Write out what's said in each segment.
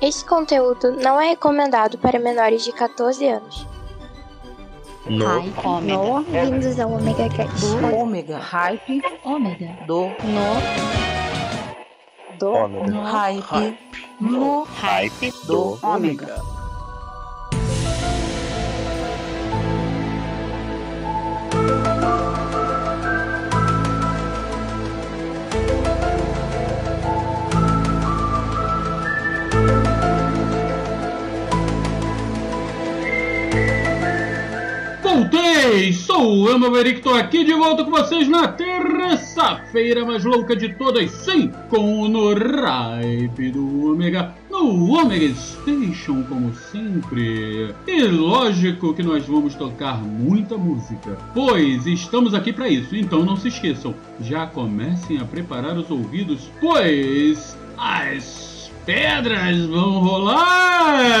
Esse conteúdo não é recomendado para menores de 14 anos. No. Hype. no é. Bem-vindos ao é Omega Cast. Do Ômega. Hype. Do. No. Do. Ômega. Hype. No. Hype. Do. Ômega. Day! Sou o Maverick, tô aqui de volta com vocês na terça-feira mais louca de todas, sim, com o No do Ômega, no Ômega Station, como sempre. E lógico que nós vamos tocar muita música, pois estamos aqui para isso, então não se esqueçam, já comecem a preparar os ouvidos, pois as pedras vão rolar!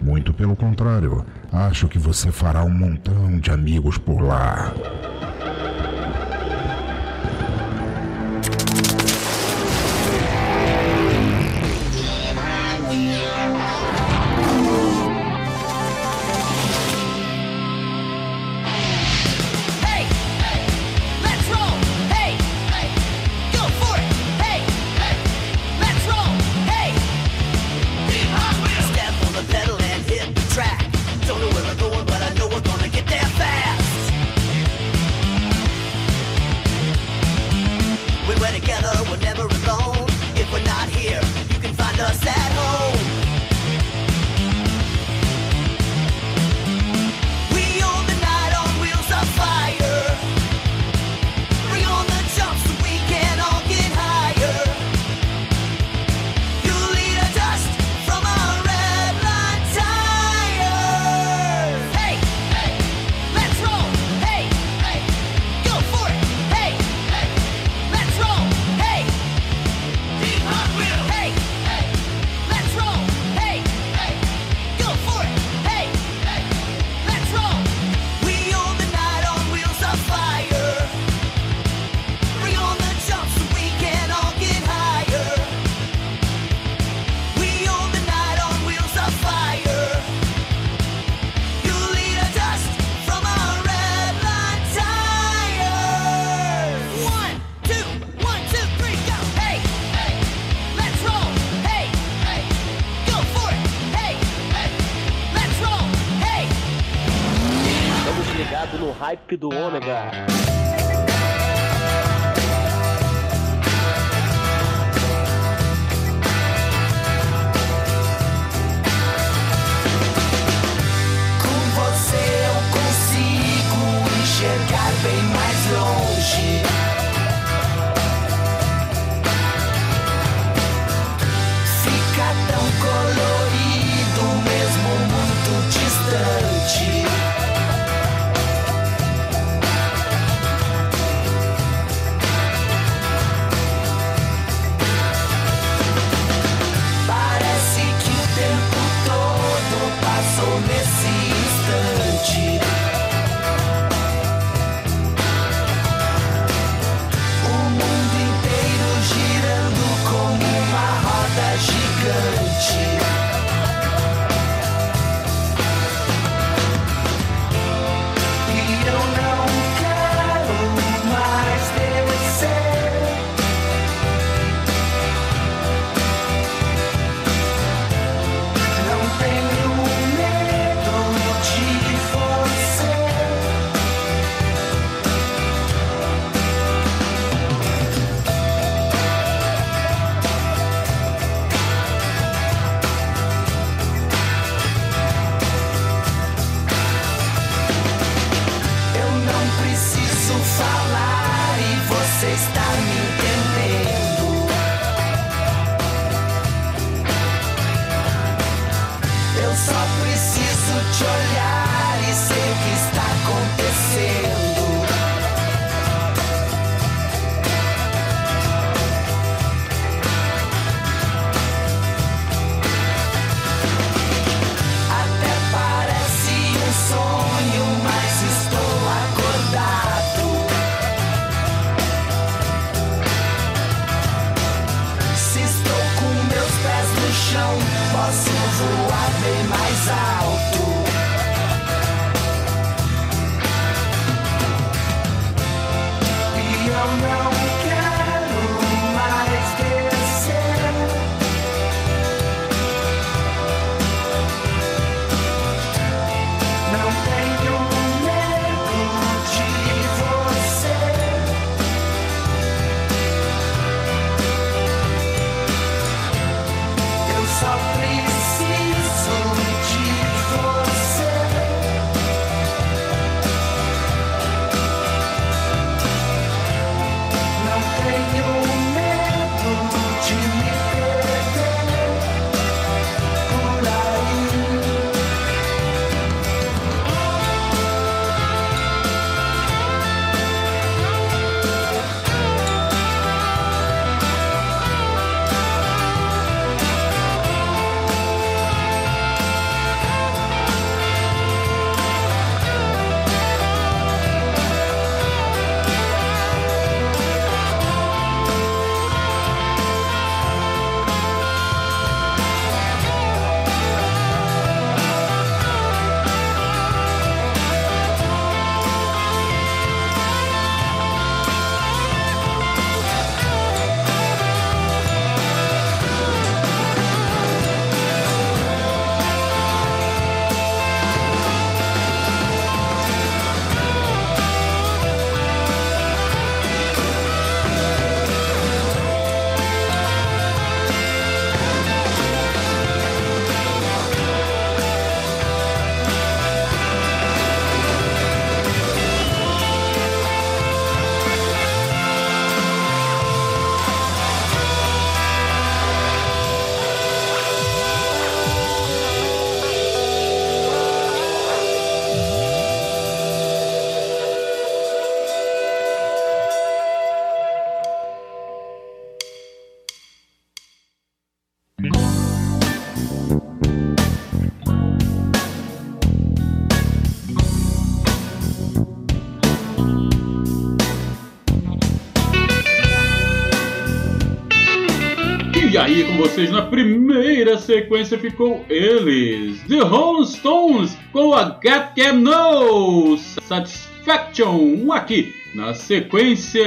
Muito pelo contrário, acho que você fará um montão de amigos por lá. los vocês na primeira sequência ficou eles, The Rolling Stones, com a Got Can No Satisfaction, aqui na sequência.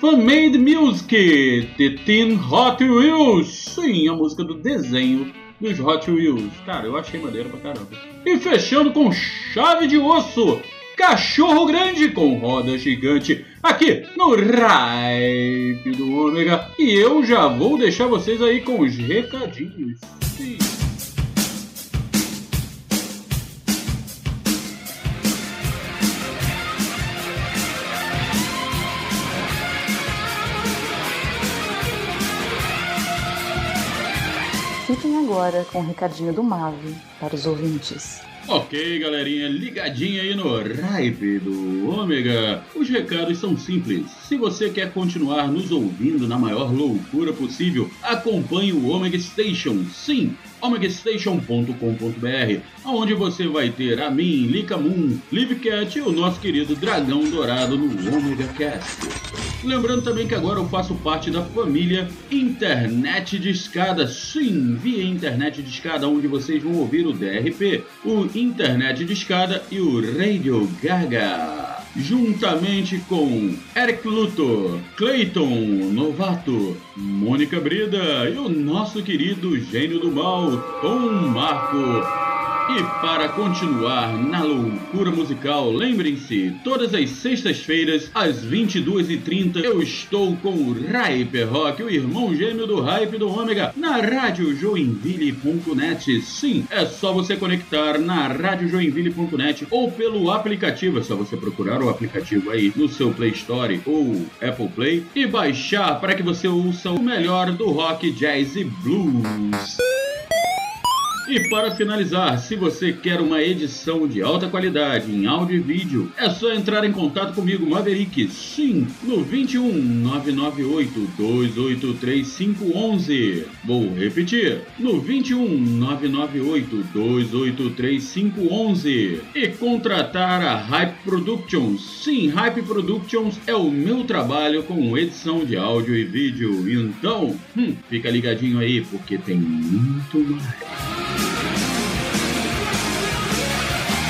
Fan-Made Music, The Teen Hot Wheels, sim, a música do desenho dos Hot Wheels. Cara, eu achei maneiro pra caramba. E fechando com chave de osso, Cachorro Grande com roda gigante aqui no Ripe do Ômega. E eu já vou deixar vocês aí com os recadinhos. Fiquem agora com o recadinho do Mave para os ouvintes. Ok, galerinha, ligadinha aí no Ripe do Ômega. Os recados são simples. Se você quer continuar nos ouvindo na maior loucura possível, acompanhe o Omega Station. Sim, omegastation.com.br, onde você vai ter a mim, Lika Moon, Livcat e o nosso querido Dragão Dourado no Omega Cast. Lembrando também que agora eu faço parte da família Internet de Escada. Sim, via Internet de Escada, onde vocês vão ouvir o DRP, o Internet de Escada e o Radio Gaga. Juntamente com Eric Luthor, Clayton Novato, Mônica Brida e o nosso querido gênio do mal, Tom Marco. E para continuar na loucura musical, lembrem-se, todas as sextas-feiras, às 22h30, eu estou com o Hyper Rock, o irmão gêmeo do Hype do Ômega, na Rádio Joinville.net. Sim, é só você conectar na radiojoinville.net ou pelo aplicativo, é só você procurar o aplicativo aí no seu Play Store ou Apple Play e baixar para que você ouça o melhor do rock, jazz e blues. E para finalizar, se você quer uma edição de alta qualidade em áudio e vídeo, é só entrar em contato comigo, Maverick, sim, no 21 998 283 511. Vou repetir, no 21 998 283 511. E contratar a Hype Productions. Sim, Hype Productions é o meu trabalho com edição de áudio e vídeo. Então, hum, fica ligadinho aí porque tem muito mais.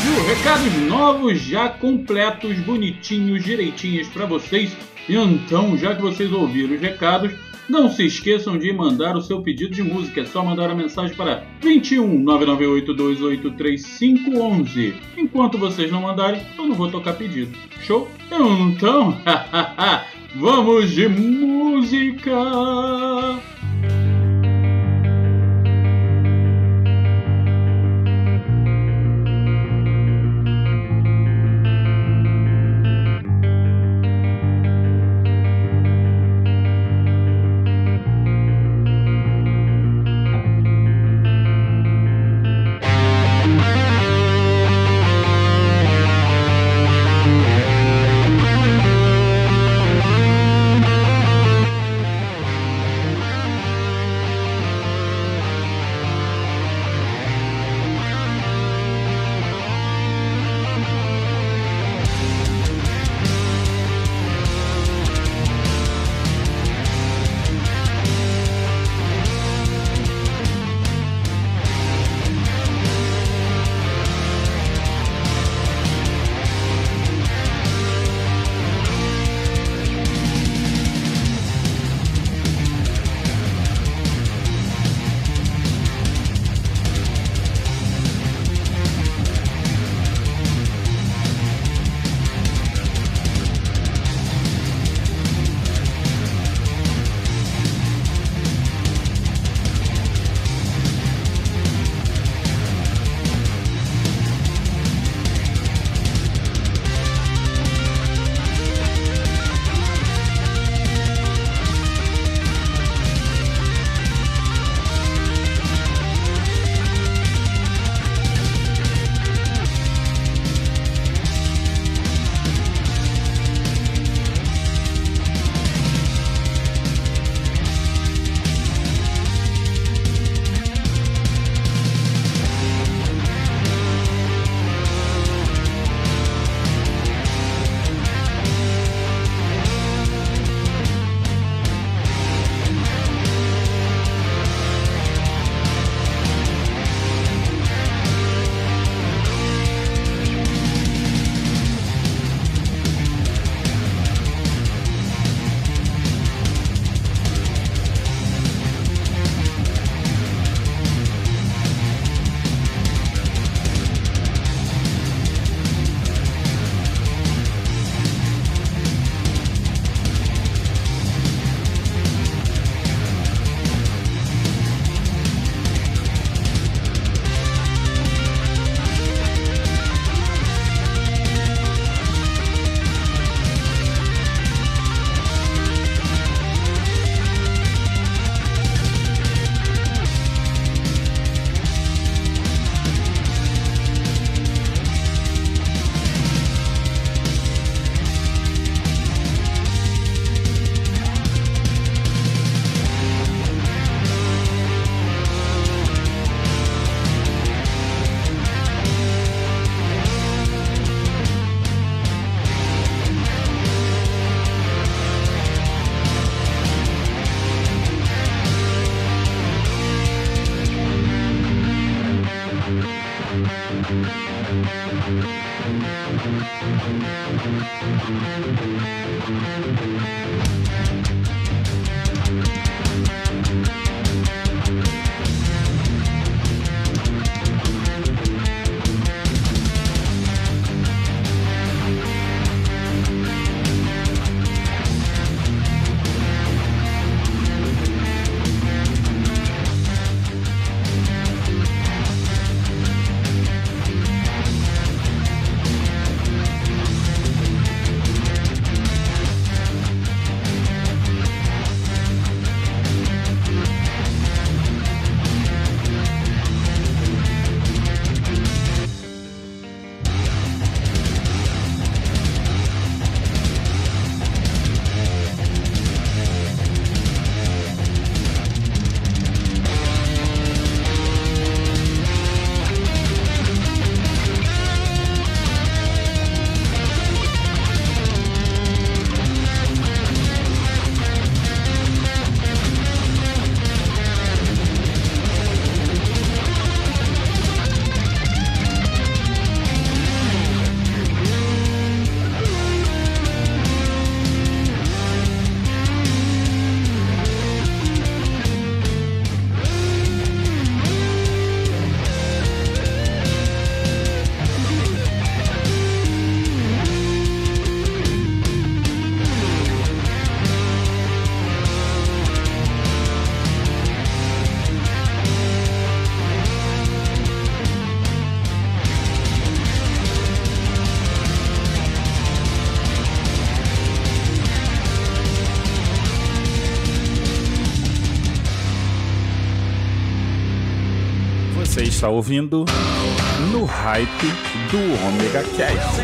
Viu? Recados novos já completos, bonitinhos, direitinhos para vocês. Então, já que vocês ouviram os recados, não se esqueçam de mandar o seu pedido de música. É só mandar a mensagem para 21 998 283 511. Enquanto vocês não mandarem, eu não vou tocar pedido. Show? Então, vamos de música! Você está ouvindo no hype do Omega Cast.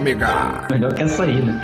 ômega. Melhor que essa aí, né?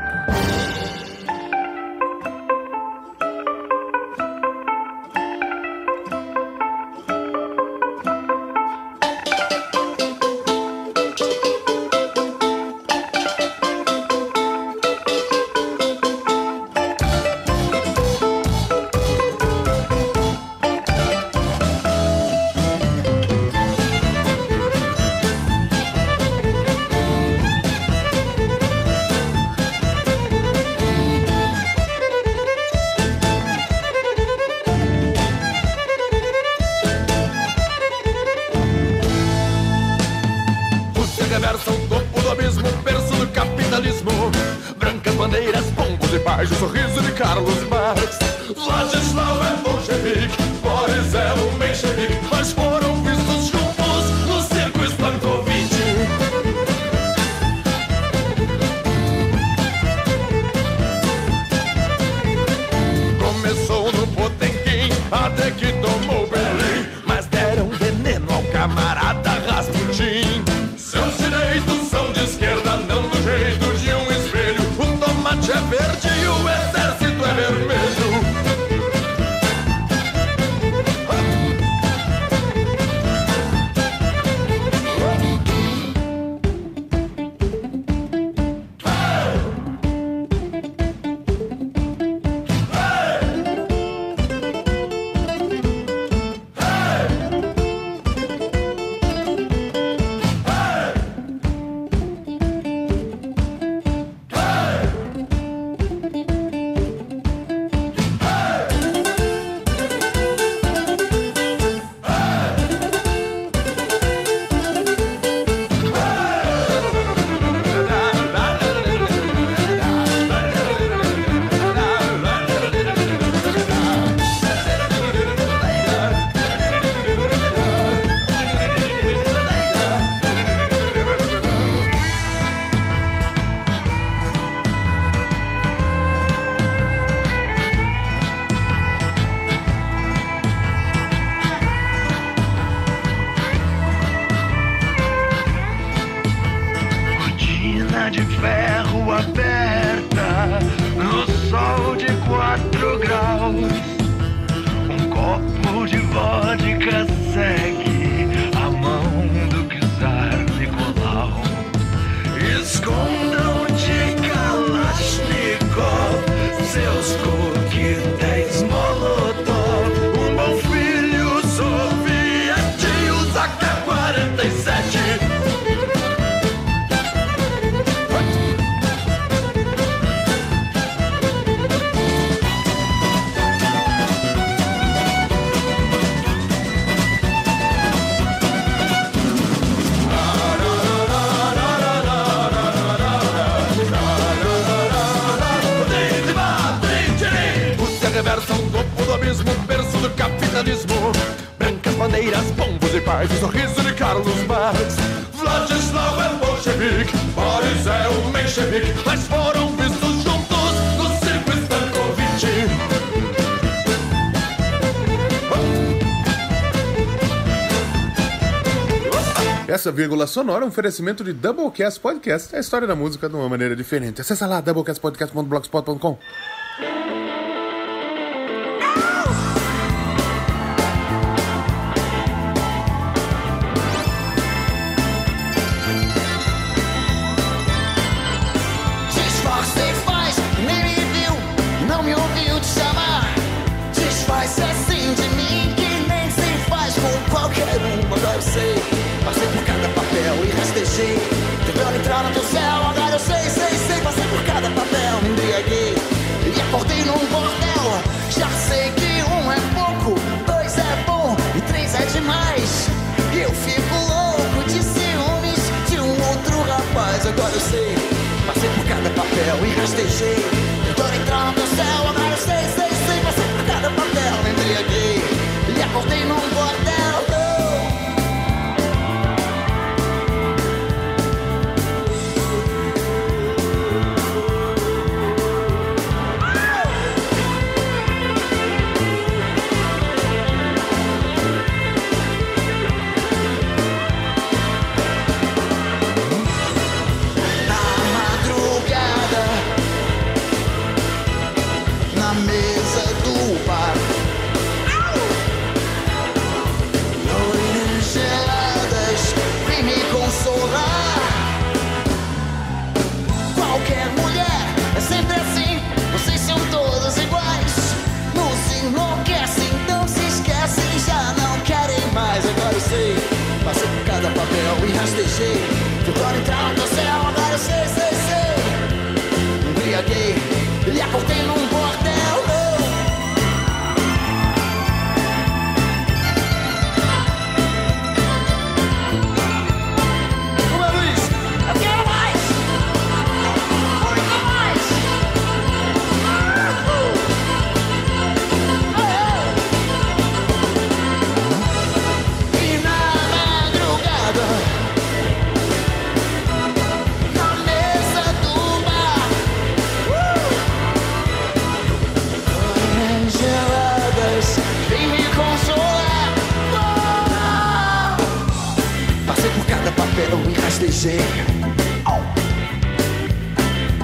sonora, um oferecimento de Doublecast Podcast, é a história da música de uma maneira diferente. Acesse lá doublecastpodcast.blogspot.com. apostei num bote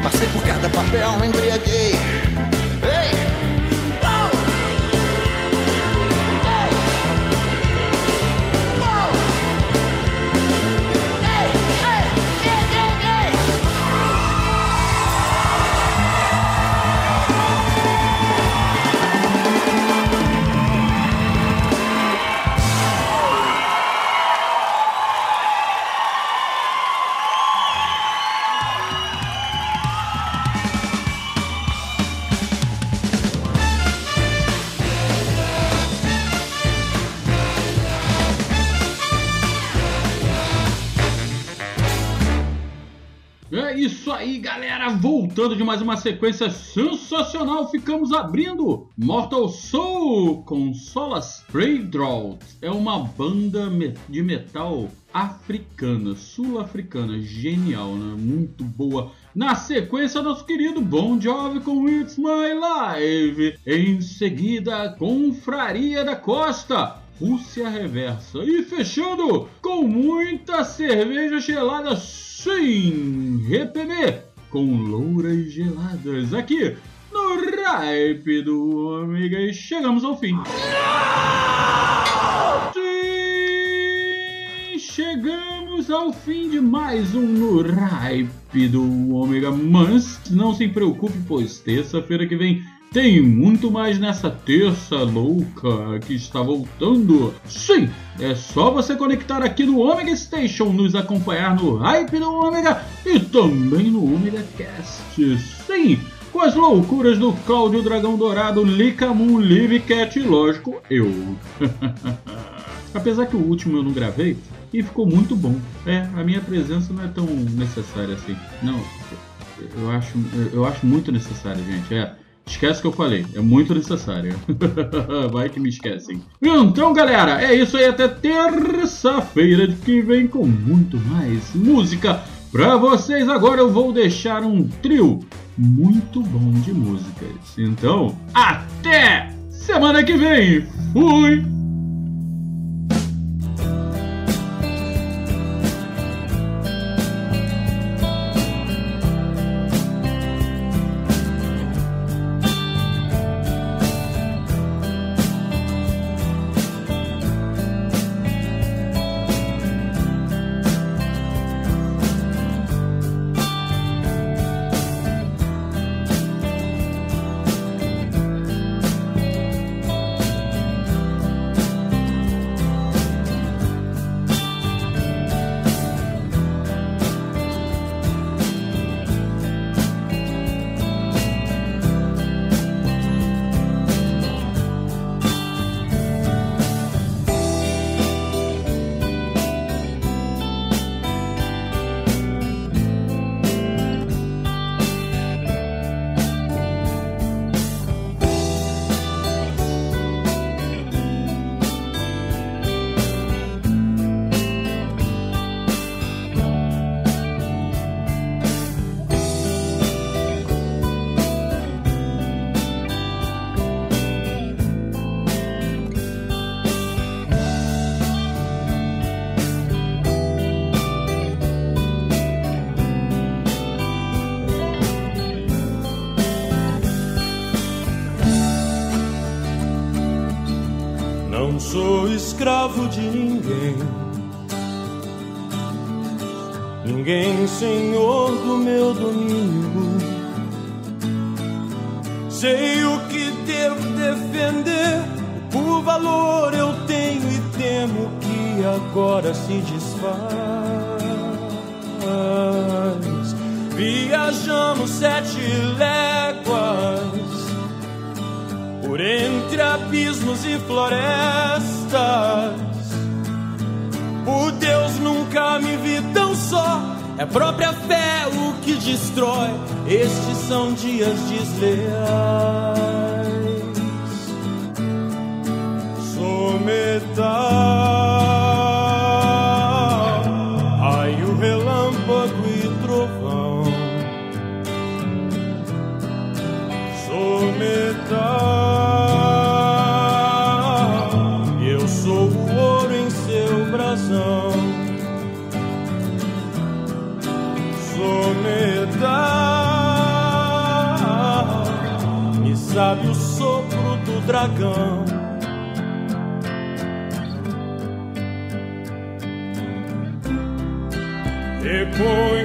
Passei por cada papel, me embriaguei. Voltando de mais uma sequência sensacional, ficamos abrindo Mortal Soul com Solas Drought. É uma banda de metal africana, sul-africana, genial, né? Muito boa. Na sequência, nosso querido Bon Jovi com It's My Life. Em seguida, Confraria da Costa. Rússia Reversa. E fechando com muita cerveja gelada sem repemer, com louras geladas aqui no Ripe do Ômega e chegamos ao fim. Sim, chegamos ao fim de mais um no Ripe do Ômega, mas não se preocupe, pois terça-feira que vem tem muito mais nessa terça louca que está voltando. Sim, é só você conectar aqui no Omega Station, nos acompanhar no Hype do Omega e também no Omega Cast. Sim, com as loucuras do Cláudio Dragão Dourado, Licamun, Live Cat e, lógico, eu. Apesar que o último eu não gravei e ficou muito bom. É, a minha presença não é tão necessária assim. Não, eu acho, eu acho muito necessária, gente. É. Esquece o que eu falei, é muito necessário. Vai que me esquecem. Então, galera, é isso aí. Até terça-feira que vem com muito mais música pra vocês. Agora eu vou deixar um trio muito bom de músicas. Então, até semana que vem. Fui! Escravo de ninguém. Ninguém senhor do meu domínio. Sei o que devo defender. Por valor eu tenho e temo que agora se desfaz. Viajamos sete léguas por entre abismos e florestas. Por Deus, nunca me vi tão só. É própria fé o que destrói. Estes são dias desleais. Sou metal. Dragão. Reconheço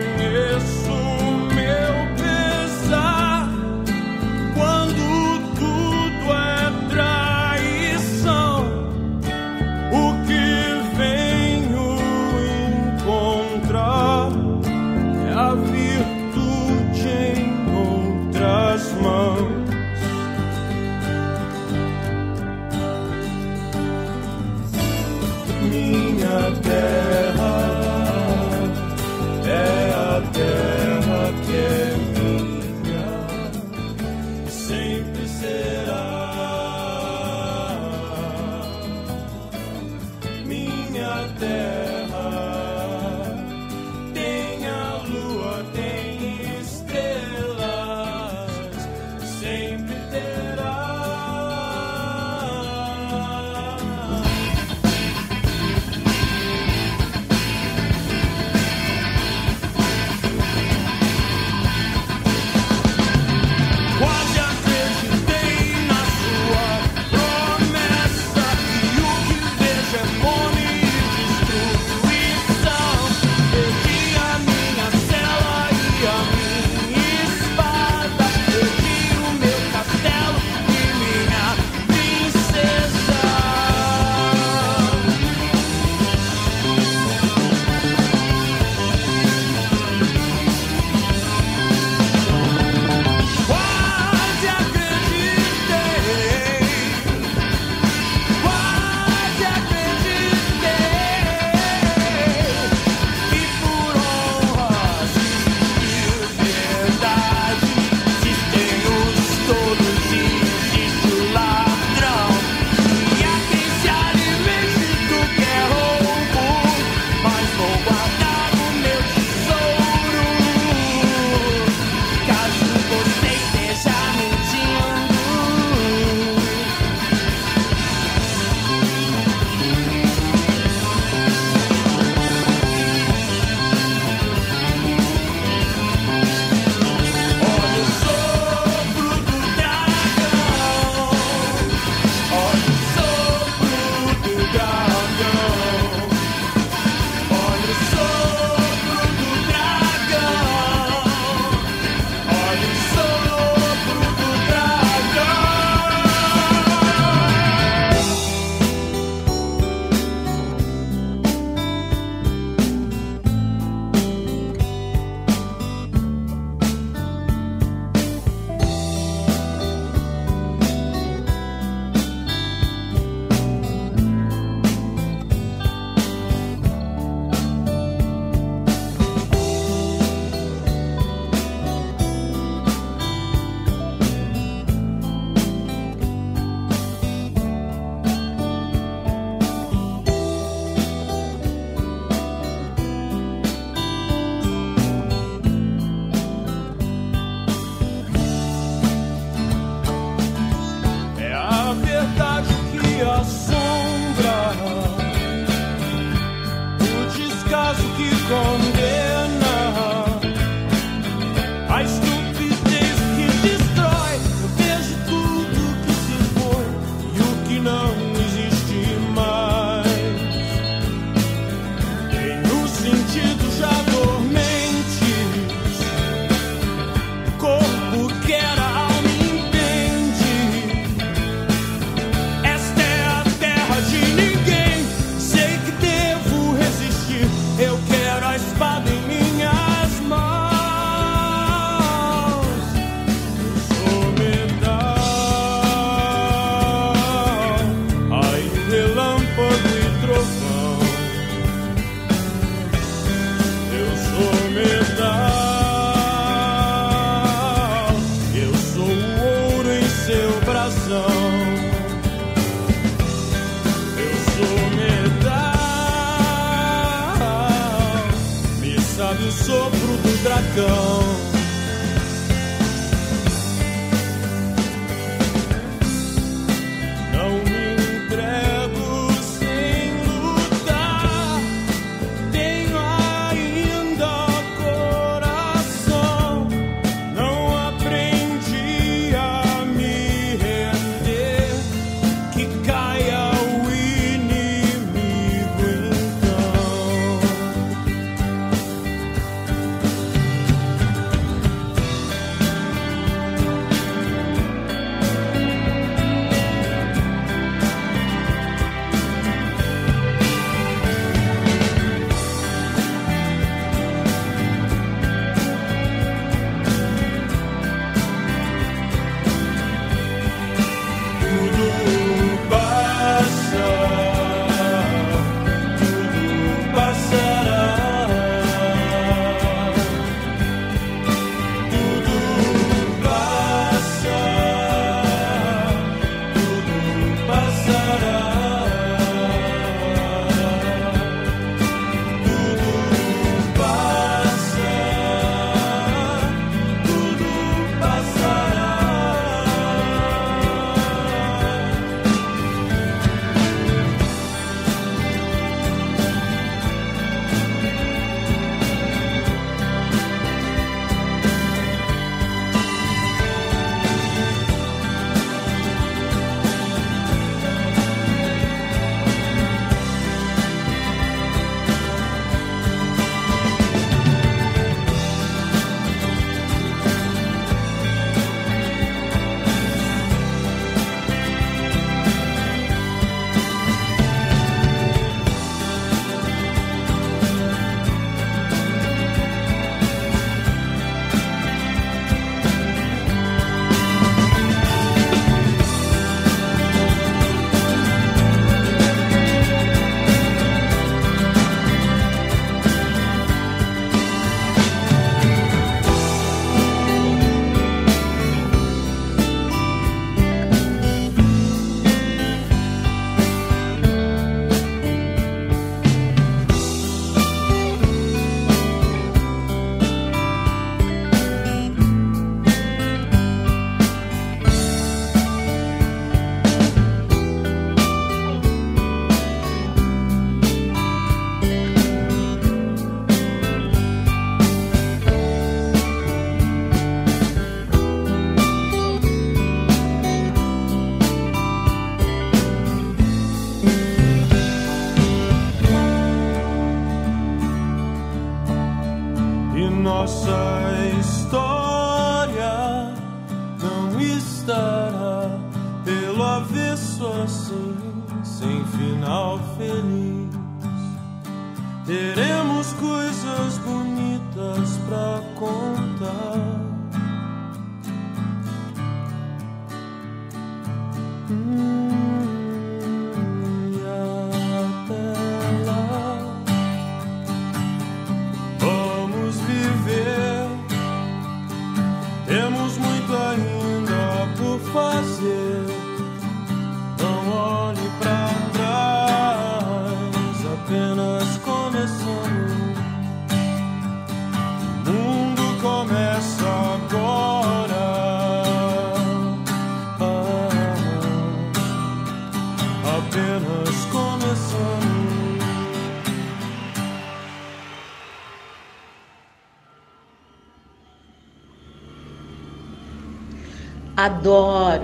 Adoro.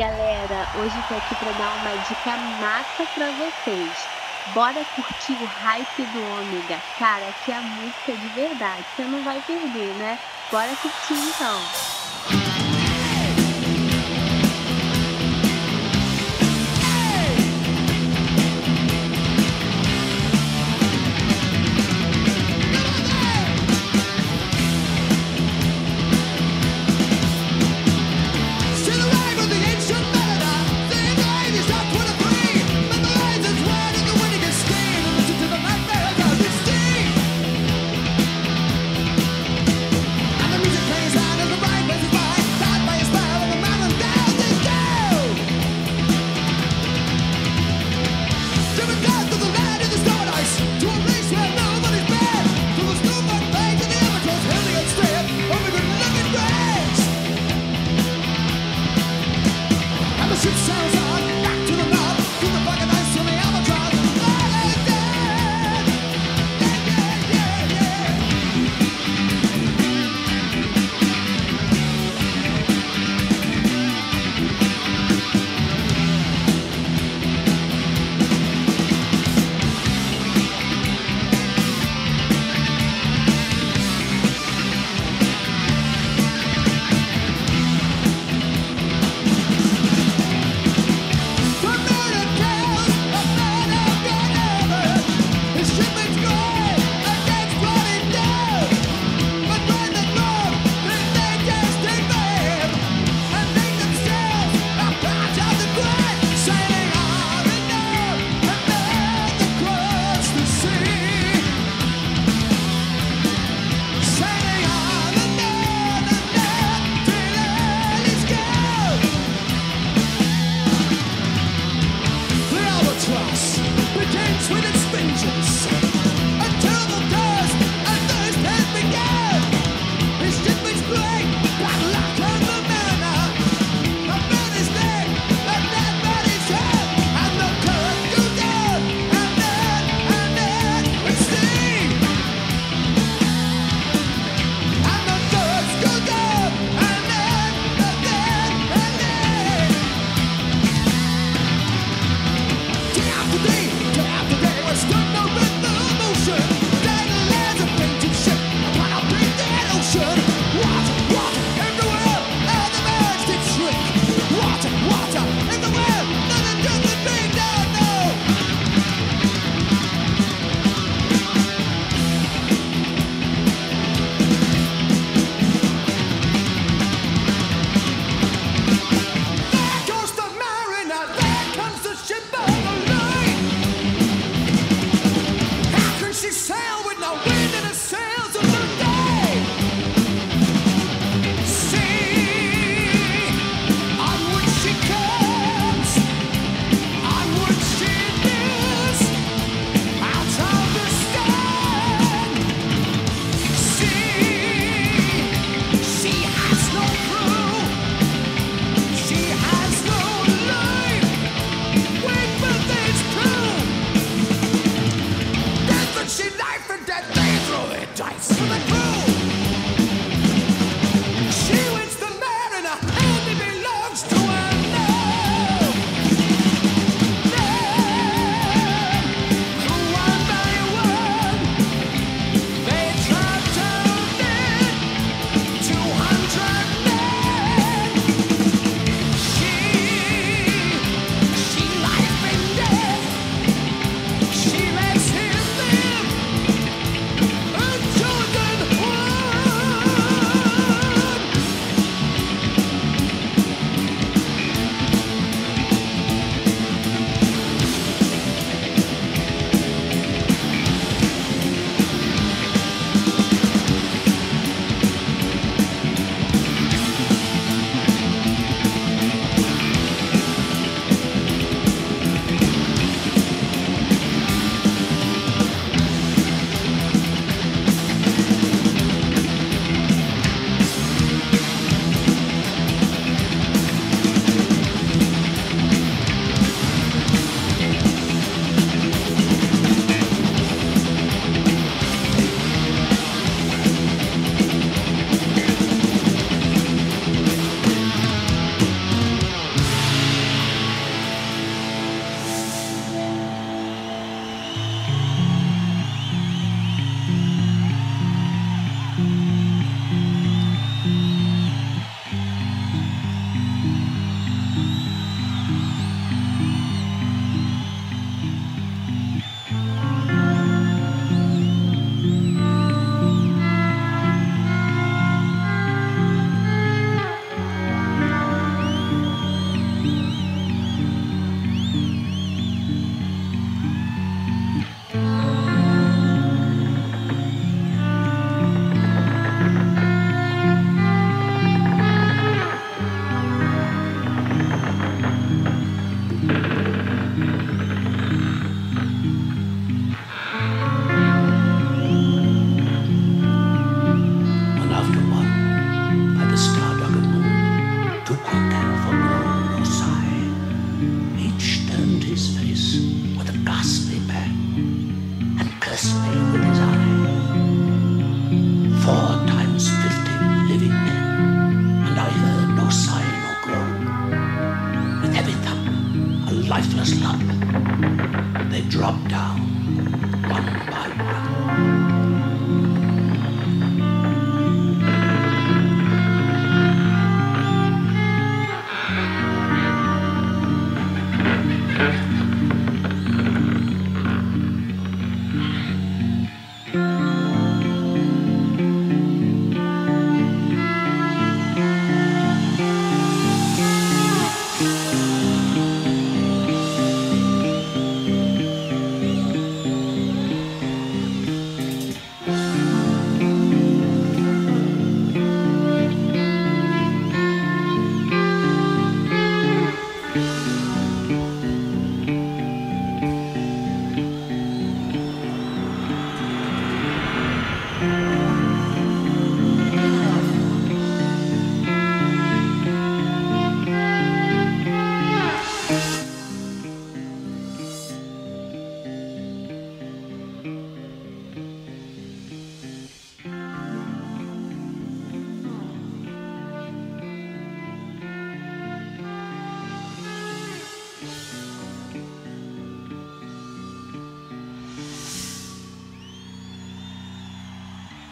Galera. Hoje tô aqui pra dar uma dica massa pra vocês. Bora curtir o hype do Ômega. Cara, aqui é a música de verdade. Você não vai perder, né? Bora curtir então.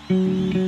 The